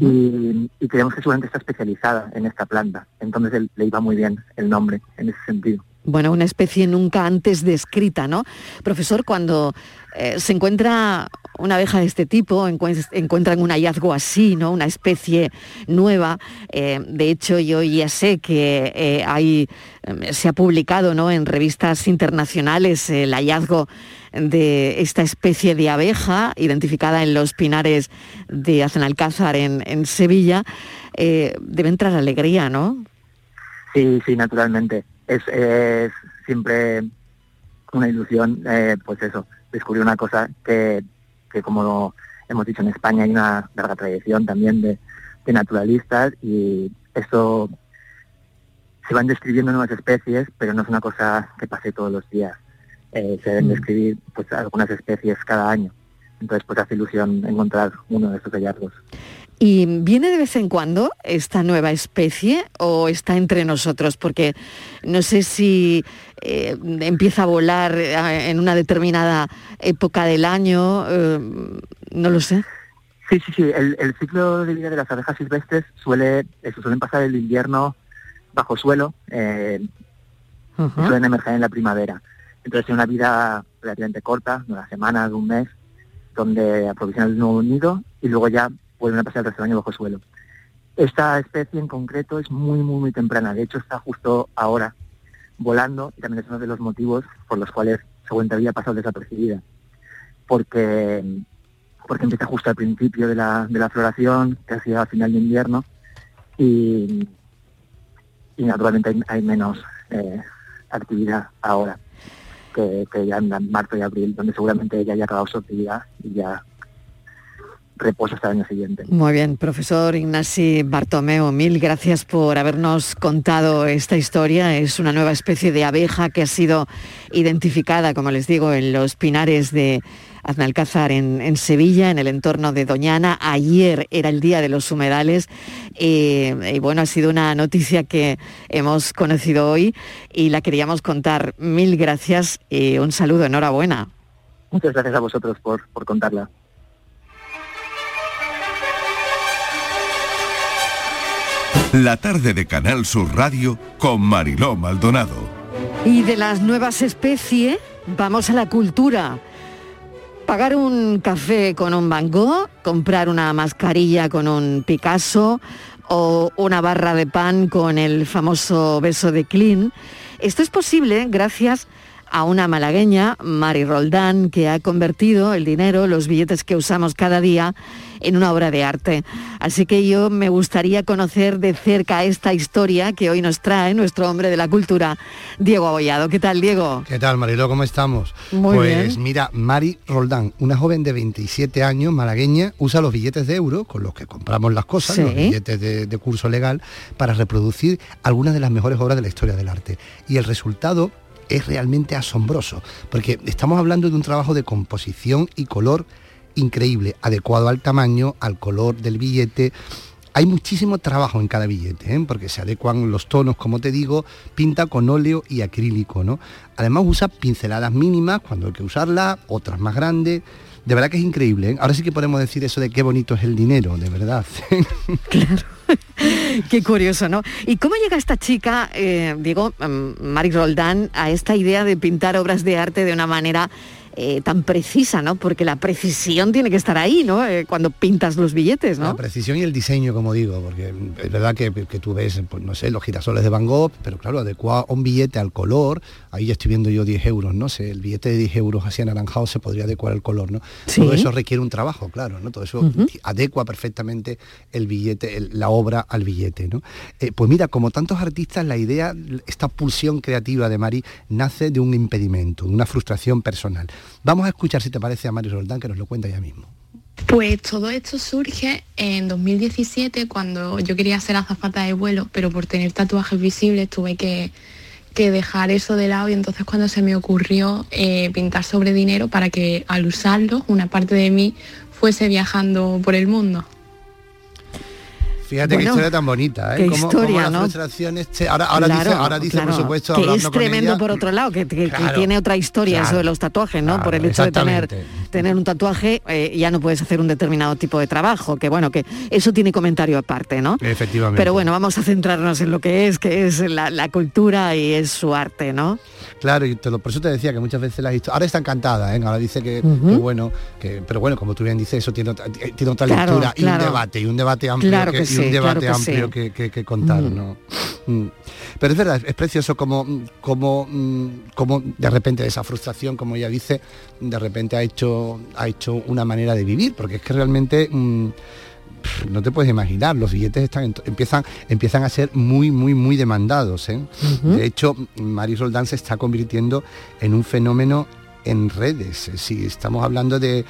y, y creemos que seguramente está especializada en esta planta. Entonces él- le iba muy bien el nombre en ese sentido.
Bueno, una especie nunca antes descrita, ¿no? Profesor, cuando eh, se encuentra una abeja de este tipo, encuen- encuentran un hallazgo así, ¿no? Una especie nueva. eh, de hecho, yo ya sé que eh, hay, eh, se ha publicado, ¿no? En revistas internacionales el hallazgo de esta especie de abeja identificada en los pinares de Azenalcázar en, en Sevilla. Eh, debe entrar alegría, ¿no?
Sí, sí, naturalmente. Es, siempre una ilusión, eh, pues eso, descubrir una cosa que, que como hemos dicho en España hay una larga tradición también de, de naturalistas y esto se van describiendo nuevas especies, pero no es una cosa que pase todos los días. Eh, se deben
Mm.
describir pues algunas especies cada año. Entonces pues hace ilusión encontrar uno de estos hallazgos.
¿Y viene de vez en cuando esta nueva especie o está entre nosotros? Porque no sé si eh, empieza a volar eh, en una determinada época del año, eh, no lo sé.
Sí, sí, sí. El, el ciclo de vida de las abejas silvestres suele, eso, suelen pasar el invierno bajo suelo, eh, y suelen emerger en la primavera. Entonces tiene una vida relativamente corta, de una semana, de un mes, donde aprovisionan el nuevo nido y luego ya vuelven a pasar el resto del año bajo suelo. Esta especie en concreto es muy, muy, muy temprana. De hecho, está justo ahora volando y también es uno de los motivos por los cuales seguramente había pasado desapercibida. Porque, porque empieza justo al principio de la, de la floración, casi a final de invierno, y, naturalmente hay, hay menos eh, actividad ahora que, que ya en marzo y abril, donde seguramente ya haya acabado su actividad y ya reposa hasta el año siguiente.
Muy bien, profesor Ignasi Bartomeo, mil gracias por habernos contado esta historia. Es una nueva especie de abeja que ha sido identificada, como les digo, en los pinares de Aznalcázar en, en Sevilla, en el entorno de Doñana. Ayer era el día de los humedales eh, y bueno, ha sido una noticia que hemos conocido hoy y la queríamos contar. Mil gracias y un saludo, enhorabuena.
Muchas gracias a vosotros por, por contarla.
La tarde de Canal Sur Radio con Mariló Maldonado.
Y de las nuevas especies, vamos a la cultura. Pagar un café con un Van Gogh, comprar una mascarilla con un Picasso o una barra de pan con el famoso beso de Klein. Esto es posible gracias una malagueña, Mari Roldán, que ha convertido el dinero, los billetes que usamos cada día, en una obra de arte. Así que yo me gustaría conocer de cerca esta historia que hoy nos trae nuestro hombre de la cultura, Diego Abollado. ¿Qué tal, Diego?
¿Qué tal, Marilo? ¿Cómo estamos?
Muy
pues
bien.
mira, Mari Roldán, una joven de 27 años, malagueña, usa los billetes de euro con los que compramos las cosas,
Sí.
los billetes de, de curso legal, para reproducir algunas de las mejores obras de la historia del arte. Y el resultado es realmente asombroso, porque estamos hablando de un trabajo de composición y color increíble, adecuado al tamaño, al color del billete. Hay muchísimo trabajo en cada billete, ¿eh? porque se adecuan los tonos, como te digo, pinta con óleo y acrílico, ¿no? Además usa pinceladas mínimas cuando hay que usarlas, otras más grandes. De verdad que es increíble. ¿eh? Ahora sí que podemos decir eso de qué bonito es el dinero, de verdad. [LAUGHS] [LAUGHS]
Qué curioso, ¿no? ¿Y cómo llega esta chica, eh, digo, mm, Mari Roldán, a esta idea de pintar obras de arte de una manera eh, tan precisa, ¿no? Porque la precisión tiene que estar ahí, ¿no? Eh, cuando pintas los billetes,
La
¿no?
precisión y el diseño, como digo, porque es verdad que, que tú ves, pues, no sé, los girasoles de Van Gogh, pero claro, adecuado un billete al color, ahí ya estoy viendo yo 10 euros, no sé, el billete de 10 euros así anaranjado se podría adecuar al color, ¿no?
Sí.
Todo eso requiere un trabajo, claro, ¿no? Todo eso adecua perfectamente el billete, el- la obra al billete, ¿no? Eh, pues mira, como tantos artistas, la idea, esta pulsión creativa de Mari nace de un impedimento, de una frustración personal. Vamos a escuchar, si te parece, a Mari Roldán, que nos lo cuenta ya mismo.
Pues todo esto surge en 2017 cuando yo quería ser azafata de vuelo, pero por tener tatuajes visibles tuve que, que dejar eso de lado y entonces cuando se me ocurrió eh, pintar sobre dinero para que al usarlo una parte de mí fuese viajando por el mundo.
Fíjate qué
Bueno,
historia tan bonita, ¿eh?
qué historia, ¿no?
Ahora, ahora dice, ahora dice
claro,
por supuesto,
que es tremendo
ella-
por otro lado, que, que- que tiene otra historia eso de los tatuajes, ¿no? por el hecho de tener, tener un tatuaje eh, ya no puedes hacer un determinado tipo de trabajo, que bueno, que eso tiene comentario aparte, ¿no?
Efectivamente.
Pero bueno, vamos a centrarnos en lo que es, que es la, la cultura y es su arte, ¿no?
Claro, y te lo- por eso te decía que muchas veces las historias... Ahora está encantada, ¿eh? Ahora dice que, que bueno, que, pero bueno, como tú bien dices, eso tiene otra, eh, tiene otra lectura y un debate, y un debate amplio,
Claro que
un
sí,
debate
claro que
amplio
sí.
que, que- que contar,
Mm.
¿no? Mm. Pero es verdad, es precioso como, como, mm, como de repente esa frustración, como ella dice, de repente ha hecho, ha hecho una manera de vivir, porque es que realmente... mm, no te puedes imaginar, los billetes están empiezan, empiezan a ser muy, muy, muy demandados. ¿eh? De hecho, Mari Roldán se está convirtiendo en un fenómeno en redes. Si estamos hablando de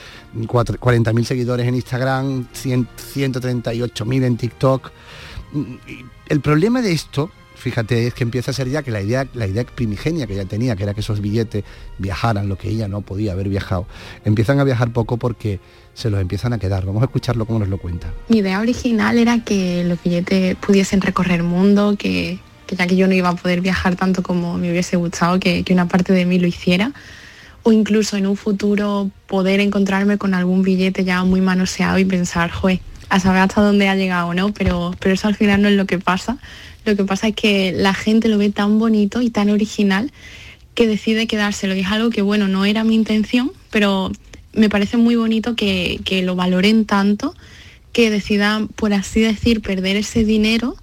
cuatro- 40.000 seguidores en Instagram, 100 138.000 en TikTok. El problema de esto, fíjate, es que empieza a ser ya que la idea, la idea primigenia que ella tenía, que era que esos billetes viajaran, lo que ella no podía haber viajado, empiezan a viajar poco porque se los empiezan a quedar. Vamos a escucharlo como nos lo cuenta.
Mi idea original era que los billetes pudiesen recorrer el mundo, que, ya que yo no iba a poder viajar tanto como me hubiese gustado, que una parte de mí lo hiciera. O incluso en un futuro poder encontrarme con algún billete ya muy manoseado y pensar, joder, a saber hasta dónde ha llegado, ¿no? Pero, pero eso al final no es lo que pasa. Lo que pasa es que la gente lo ve tan bonito y tan original que decide quedárselo. Y es algo que, bueno, no era mi intención, pero me parece muy bonito que, que lo valoren tanto que decidan, por así decir, perder ese dinero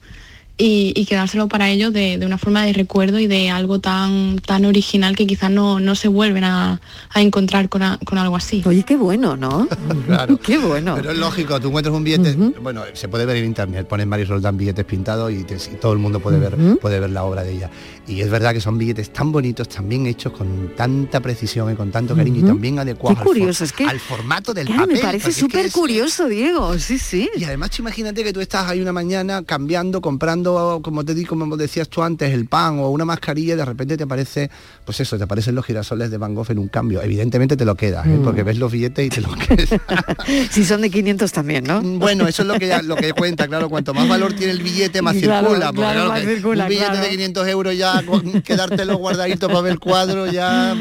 y, y quedárselo para ellos de, de una forma de recuerdo y de algo tan, tan original que quizás no, no se vuelven a, a encontrar con, a- con algo así.
Oye, qué bueno, ¿no? [LAUGHS]
Claro.
qué bueno.
Pero es lógico, tú encuentras un billete, bueno, se puede ver en internet, pones Maris Roldán billetes pintados y, te- y todo el mundo puede ver, puede ver la obra de ella. Y es verdad que son billetes tan bonitos, tan bien hechos, con tanta precisión y con tanto cariño y tan bien adecuados
Qué
al for-
curioso, es que-
al formato del
Claro,
papel.
me parece
porque es que
súper
es-
curioso, Diego, sí, sí.
Y además imagínate que tú estás ahí una mañana cambiando, comprando como te digo, como decías tú antes, el pan o una mascarilla, y de repente te aparece, pues eso, te aparecen los girasoles de Van Gogh en un cambio. Evidentemente te lo quedas, ¿eh?
Mm.
porque ves los billetes y te lo [LAUGHS] quedas. [LAUGHS]
si son de 500 también, ¿no?
Bueno, eso es lo que lo que cuenta, claro, cuanto más valor tiene el billete, más
Claro,
circula. porque
claro, más circula,
un billete
claro.
de 500 euros ya [LAUGHS] quedártelo guardadito para ver el cuadro ya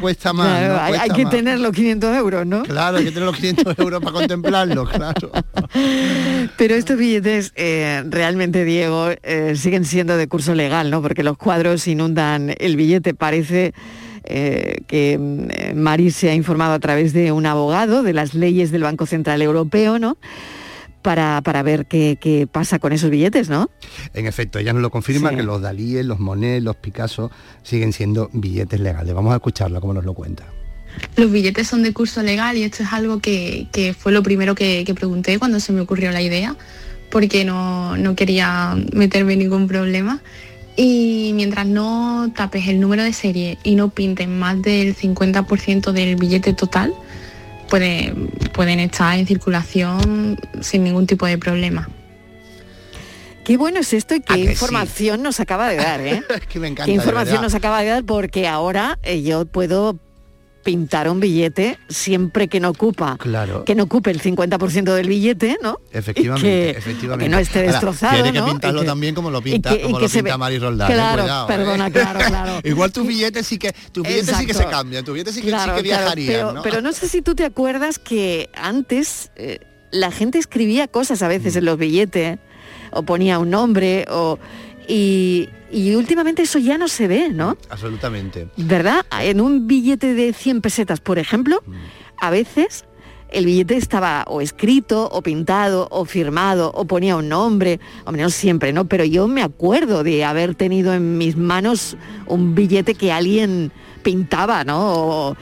cuesta más.
Claro,
¿no?
hay, que
más.
tener los 500 euros, ¿no?
Claro, hay que tener los 500 euros para contemplarlo, claro.
Pero estos billetes eh, realmente, Diego, eh, siguen siendo de curso legal, ¿no? Porque los cuadros inundan el billete. Parece eh, que mm, eh, Mari se ha informado a través de un abogado de las leyes del Banco Central Europeo, ¿no? Para, para ver qué, qué pasa con esos billetes, ¿no?
En efecto, ella nos lo confirma
Sí.
que los Dalíes, los Monet, los Picasso siguen siendo billetes legales. Vamos a escucharla como nos lo cuenta.
Los billetes son de curso legal y esto es algo que, que fue lo primero que, que pregunté cuando se me ocurrió la idea, porque no, no quería meterme en ningún problema. Y mientras no tapes el número de serie y no pinten más del 50% del billete total, puede- pueden estar en circulación sin ningún tipo de problema.
Qué bueno es esto y qué información nos acaba de dar, ¿eh? [LAUGHS]
Es que me encanta.
qué información nos acaba de dar porque ahora eh, yo puedo pintar un billete siempre que no ocupa
Claro.
que no ocupe el 50% del billete, ¿no?
Efectivamente,
que-
efectivamente.
que no esté
Ahora,
destrozado,
Tiene que pintarlo
que-
también como lo
y
pinta,
que-
como lo pinta
ve-
Mari Roldán.
Claro,
Cuidado, ¿eh?
perdona, claro, claro. [LAUGHS]
Igual tus billetes sí que tus billetes sí que se
Exacto.
cambian, tus billetes sí que,
Claro,
sí viajarían,
pero,
¿no?
pero no sé si tú te acuerdas que antes eh, la gente escribía cosas a veces en los billetes o ponía un nombre o y, y últimamente eso ya no se ve, ¿no?
Absolutamente.
¿Verdad? En un billete de 100 pesetas, por ejemplo, a veces el billete estaba o escrito, o pintado, o firmado, o ponía un nombre, o menos siempre, ¿no? Pero yo me acuerdo de haber tenido en mis manos un billete que alguien pintaba, ¿no? O-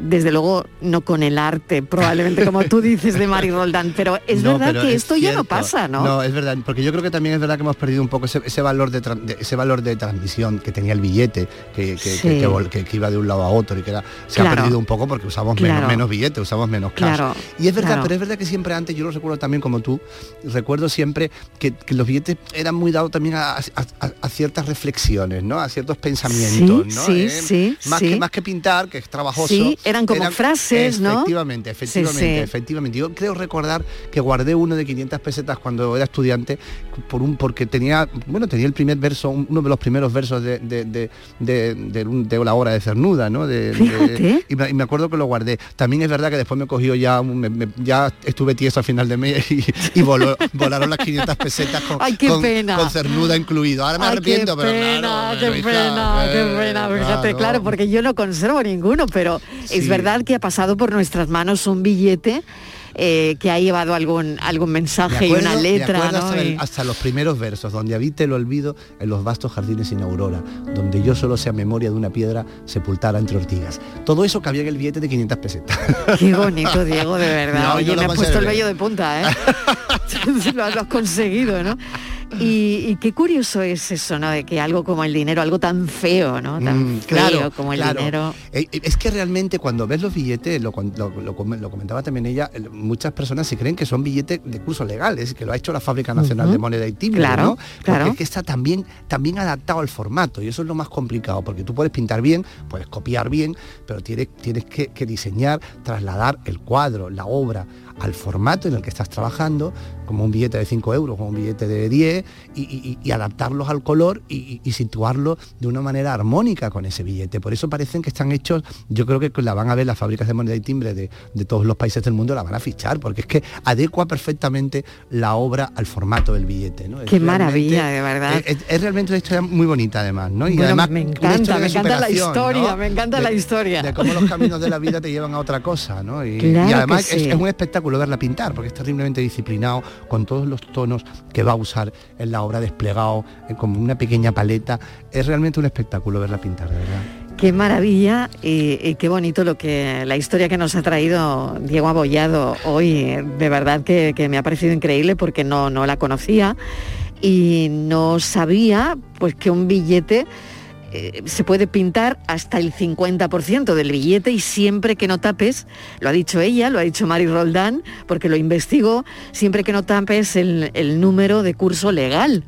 desde luego no con el arte, probablemente como tú dices de Mari Roldán, pero es
No,
verdad
pero
que
es
esto ya no pasa, ¿no?
No, es verdad, porque yo creo que también es verdad que hemos perdido un poco ese, ese valor de, ese valor de transmisión que tenía el billete, que, que-
Sí.
iba de un lado a otro y que era, se ha perdido un poco porque usamos
Claro.
menos, menos billetes, usamos menos cash.
Claro,
Y es verdad, pero es verdad que siempre antes, yo lo recuerdo también como tú, recuerdo siempre que, los billetes eran muy dados también a, a- a- a ciertas reflexiones, ¿no? A ciertos pensamientos,
Sí,
¿no?
sí,
Eh, más. Que, más que pintar, que es trabajoso.
Eran como frases, ¿no?
Efectivamente,
Sí,
efectivamente,
sí.
efectivamente. Yo creo recordar que guardé uno de 500 pesetas cuando era estudiante por un porque tenía, bueno, tenía el primer verso, un- uno de los primeros versos de, de, de, de- la obra de Cernuda, ¿no?
Fíjate.
y, me, y me acuerdo que lo guardé. También es verdad que después me cogió ya, un- me- me- ya estuve tieso a final de mes y, y voló- [LAUGHS] volaron las 500 pesetas con,
Ay, qué
con-
pena.
con Cernuda incluido. Ahora me
Ay,
arrepiento,
qué
pero
pena,
claro,
qué
pero hija,
pena, qué pena, fíjate,
claro,
porque yo no conservo ninguno, pero es verdad que ha pasado por nuestras manos un billete eh, que ha llevado algún algún
Me
mensaje y una letra,
hasta, el-
Y-
hasta los primeros versos, donde habite el olvido en los vastos jardines sin aurora, donde yo solo sea memoria de una piedra sepultada entre ortigas. Todo eso cabía en el billete de 500 pesetas. [LAUGHS]
Qué bonito, Diego, de [LAUGHS] verdad.
No,
Oye, me has puesto el vello de punta, ¿eh? lo, [LAUGHS] lo has conseguido, ¿no? Y, y qué curioso es eso, ¿no? De que algo como el dinero, algo tan feo, ¿no? Tan
Mm,
feo como el
claro.
dinero.
Eh, eh, Es que realmente cuando ves los billetes, lo, lo- lo com- lo comentaba también ella, el- muchas personas se creen que son billetes de curso legales, que lo ha hecho la Fábrica Nacional de Moneda y Timbre,
Claro,
¿no?
claro.
Porque es que está también, también adaptado al formato y eso es lo más complicado, porque tú puedes pintar bien, puedes copiar bien, pero tienes, tienes que, que diseñar, trasladar el cuadro, la obra al formato en el que estás trabajando, como un billete de 5 euros, como un billete de 10, y, y- y adaptarlos al color y, y- y situarlo de una manera armónica con ese billete. Por eso parecen que están hechos, yo creo que la van a ver las fábricas de moneda y timbre de, de todos los países del mundo, la van a fichar, porque es que adecua perfectamente la obra al formato del billete. ¿no?
Qué maravilla, de verdad.
Es, es realmente una historia muy bonita además, ¿no? Y
Bueno,
además
me encanta, me la historia,
¿no?
me encanta
De-
la historia.
De cómo los caminos de la vida te llevan a otra cosa, ¿no? Y,
Claro
además
que
es, es un espectáculo verla pintar, porque es terriblemente disciplinado, con todos los tonos que va a usar en la obra desplegado, como una pequeña paleta. Es realmente un espectáculo verla pintar, de verdad.
Qué maravilla y, y qué bonito lo que la historia que nos ha traído Diego Abollado hoy. De verdad que, que me ha parecido increíble porque no, no la conocía y no sabía pues que un billete eh, se puede pintar hasta el 50% del billete y siempre que no tapes, lo ha dicho ella, lo ha dicho Mari Roldán, porque lo investigó, siempre que no tapes el, el número de curso legal.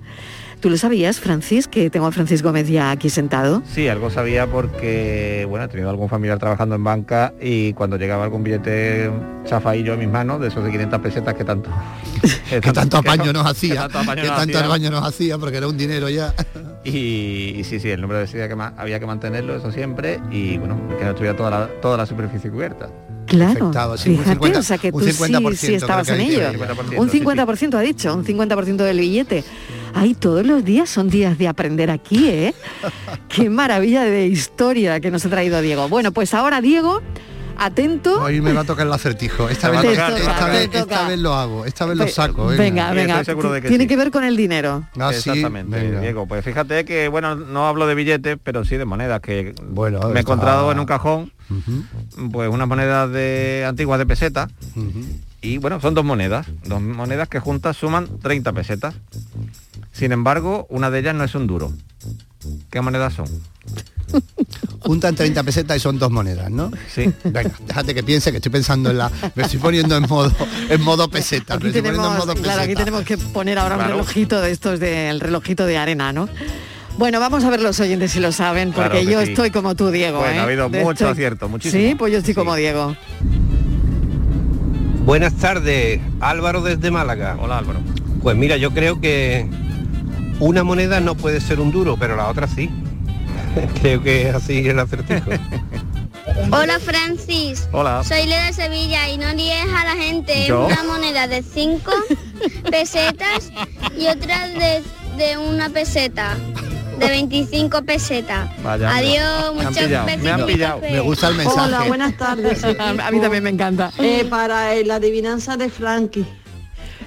¿Tú lo sabías, Francis, que tengo a Francis Gómez ya aquí sentado?
Sí, algo sabía porque, bueno, he tenido algún familiar trabajando en banca y cuando llegaba algún billete chafaillo en mis manos, de esos de 500 pesetas que tanto... [LAUGHS] [LAUGHS]
que tanto apaño nos hacía,
tanto apaño
que
nos
tanto
hacía.
apaño nos hacía, porque era un dinero ya. [LAUGHS]
Y, y sí, sí, el número de serie que había que mantenerlo, eso siempre, y bueno, que no estuviera toda la, toda la superficie cubierta.
Claro,
Afectado, sí, un
fíjate,
50
o sea que
un
tú sí,
50%
sí estabas en
que
ello.
hay, 50%,
Un
sí, sí.
50% ha dicho, un 50% del billete. Ay, todos los días son días de aprender aquí, ¿eh? [LAUGHS] Qué maravilla de historia que nos ha traído Diego. Bueno, pues ahora Diego, atento.
Hoy me va a tocar el acertijo. Esta, vez,
toca,
esta,
te
esta vez,
toca.
esta vez lo hago, esta vez lo saco.
Venga, venga, tiene que ver con el dinero.
Ah,
Exactamente,
venga.
Diego. Pues fíjate que, bueno, no hablo de billetes, pero sí de monedas, que
bueno,
me he encontrado en un cajón, pues unas monedas de antiguas de peseta, y bueno, son dos monedas, dos monedas que juntas suman 30 pesetas. Sin embargo, una de ellas no es un duro. ¿Qué monedas son? [LAUGHS]
Juntan 30 pesetas y son dos monedas, ¿no?
Sí.
Venga, déjate que piense que estoy pensando en la. Me estoy poniendo en modo, en modo peseta.
Aquí
me estoy poniendo en
tenemos, claro, aquí tenemos que poner ahora un relojito de estos del relojito de arena, ¿no? Bueno, vamos a ver los oyentes si lo saben, porque
Claro
yo
sí.
estoy como tú, Diego.
Bueno,
¿eh?
ha habido
De
mucho
esto-
acierto, muchísimo.
Sí, pues yo estoy como Diego.
Buenas tardes, Álvaro desde Málaga.
Hola Álvaro.
Pues mira, yo creo que una moneda no puede ser un duro, pero la otra sí. [LAUGHS] creo que es así el acertijo. [LAUGHS]
Hola Francis.
Hola.
Soy Leda de Sevilla y no líes a la gente.
¿Yo?
Una moneda de 5 [LAUGHS] pesetas y otra de, de una peseta. De 25 pesetas.
Vaya.
Adiós,
Me
muchos
pillado, me han pillado. Me gusta el mensaje.
Hola, buenas tardes. [LAUGHS]
A mí también me encanta.
Eh, para eh, la adivinanza de Frankie,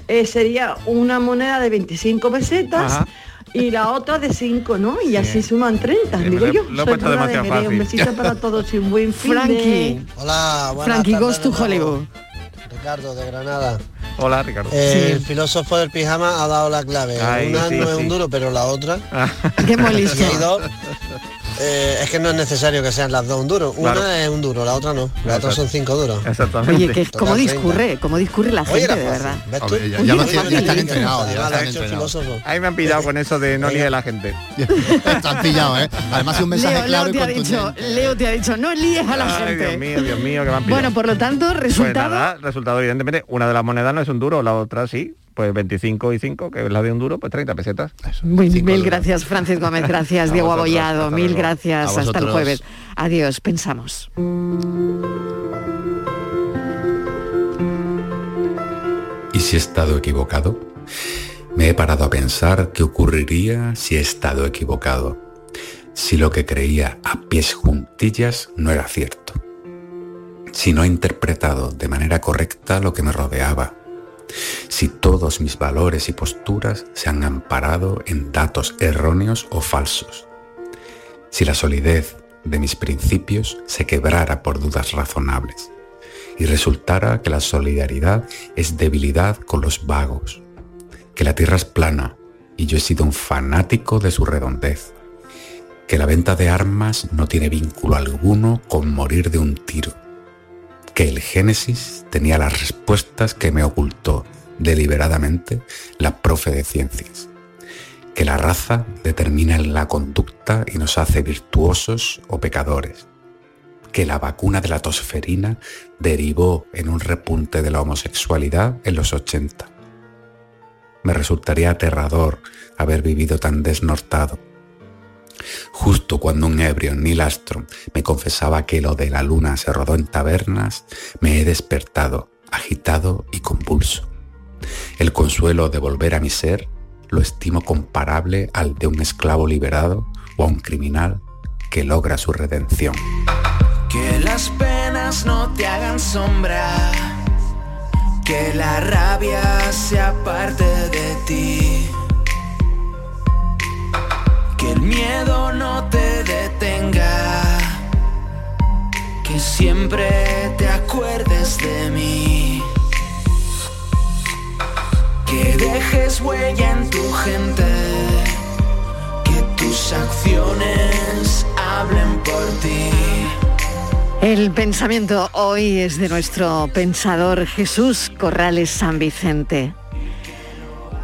eh, sería una moneda de 25 pesetas
Ajá.
y la otra de 5, ¿no? Y así suman 30,
Sí,
digo yo.
lo he
Soy
puesto
Lola de
demasiado
Jerez. Un
fácil.
besito para todos y un buen fin de-
Frankie.
Hola, buenas
Frankie
tardes
Goes to
de.
Hollywood.
Ricardo de Granada.
Hola Ricardo.
Eh, El filósofo del pijama ha dado la clave.
Ay,
Una
sí,
no es un duro, pero la otra. [LAUGHS]
Qué muy [LAUGHS]
eh, es que no es necesario que sean las dos un duro. Una
Claro.
es un duro, la otra no. La otra son cinco duros.
Exactamente.
Oye, que es como
Total, 30.
discurre, como discurre la
Oye,
gente,
era
de verdad.
Ya- ya ya ya están entrenados.
filósofo.
Ahí me han pillado con eso de no líe a la gente. [LAUGHS]
Están pillados, ¿eh? Además, un mensaje
Leo,
claro
Leo
y
te ha dicho. Leo te ha dicho, no líes a la
Ay,
gente.
Dios mío, Dios mío, que me han pillado.
Bueno, por lo tanto,
Pues
resultado.
nada, resultado evidentemente, una de las monedas no es un duro, la otra sí, pues 25 y 5, que es la de un duro, pues 30 pesetas.
Mil, mil gracias, Francis Gómez, gracias, [LAUGHS] Diego
vosotros,
Abollado, mil
luego.
gracias, hasta el jueves. Adiós, pensamos.
¿Y si he estado equivocado? Me he parado a pensar qué ocurriría si he estado equivocado, si lo que creía a pies juntillas no era cierto, si no he interpretado de manera correcta lo que me rodeaba, si todos mis valores y posturas se han amparado en datos erróneos o falsos, si la solidez de mis principios se quebrara por dudas razonables y resultara que la solidaridad es debilidad con los vagos, que la tierra es plana y yo he sido un fanático de su redondez, que la venta de armas no tiene vínculo alguno con morir de un tiro, que el Génesis tenía las respuestas que me ocultó deliberadamente la profe de ciencias, que la raza determina la conducta y nos hace virtuosos o pecadores, que la vacuna de la tosferina derivó en un repunte de la homosexualidad en los 80. Me resultaría aterrador haber vivido tan desnortado. Justo cuando un ebrio Neil Armstrong me confesaba que lo de la luna se rodó en tabernas, me he despertado, agitado y convulso. El consuelo de volver a mi ser lo estimo comparable al de un esclavo liberado o a un criminal que logra su redención.
Que las penas no te hagan sombra, que la rabia sea parte de ti, el miedo no te detenga, que siempre te acuerdes de mí, que dejes huella en tu gente, que tus acciones hablen por ti.
El pensamiento hoy es de nuestro pensador Jesús Corrales San Vicente,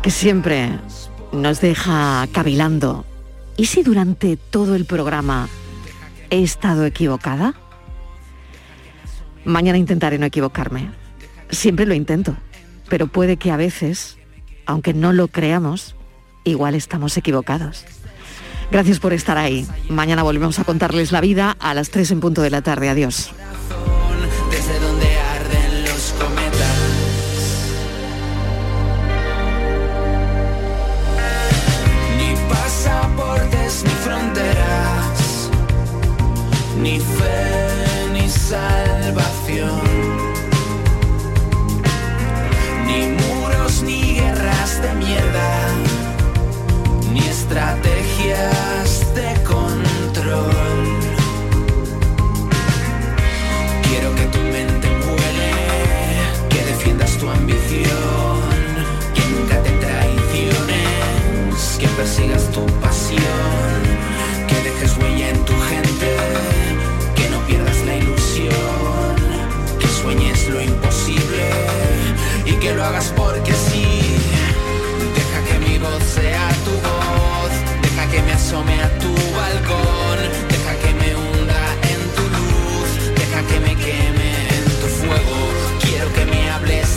que siempre nos deja cavilando ¿Y si durante todo el programa he estado equivocada? Mañana intentaré no equivocarme. Siempre lo intento, pero puede que a veces, aunque no lo creamos, igual estamos equivocados. Gracias por estar ahí. Mañana volvemos a contarles la vida a las 3 en punto de la tarde. Adiós.
Ni fe, ni salvación. Ni muros, ni guerras de mierda, ni estrategias de control. Quiero que tu mente vuele, que defiendas tu ambición, que nunca te traiciones, que persigas tu pasión.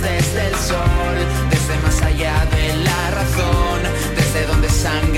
desde el sol, desde más allá de la razón, desde donde sangre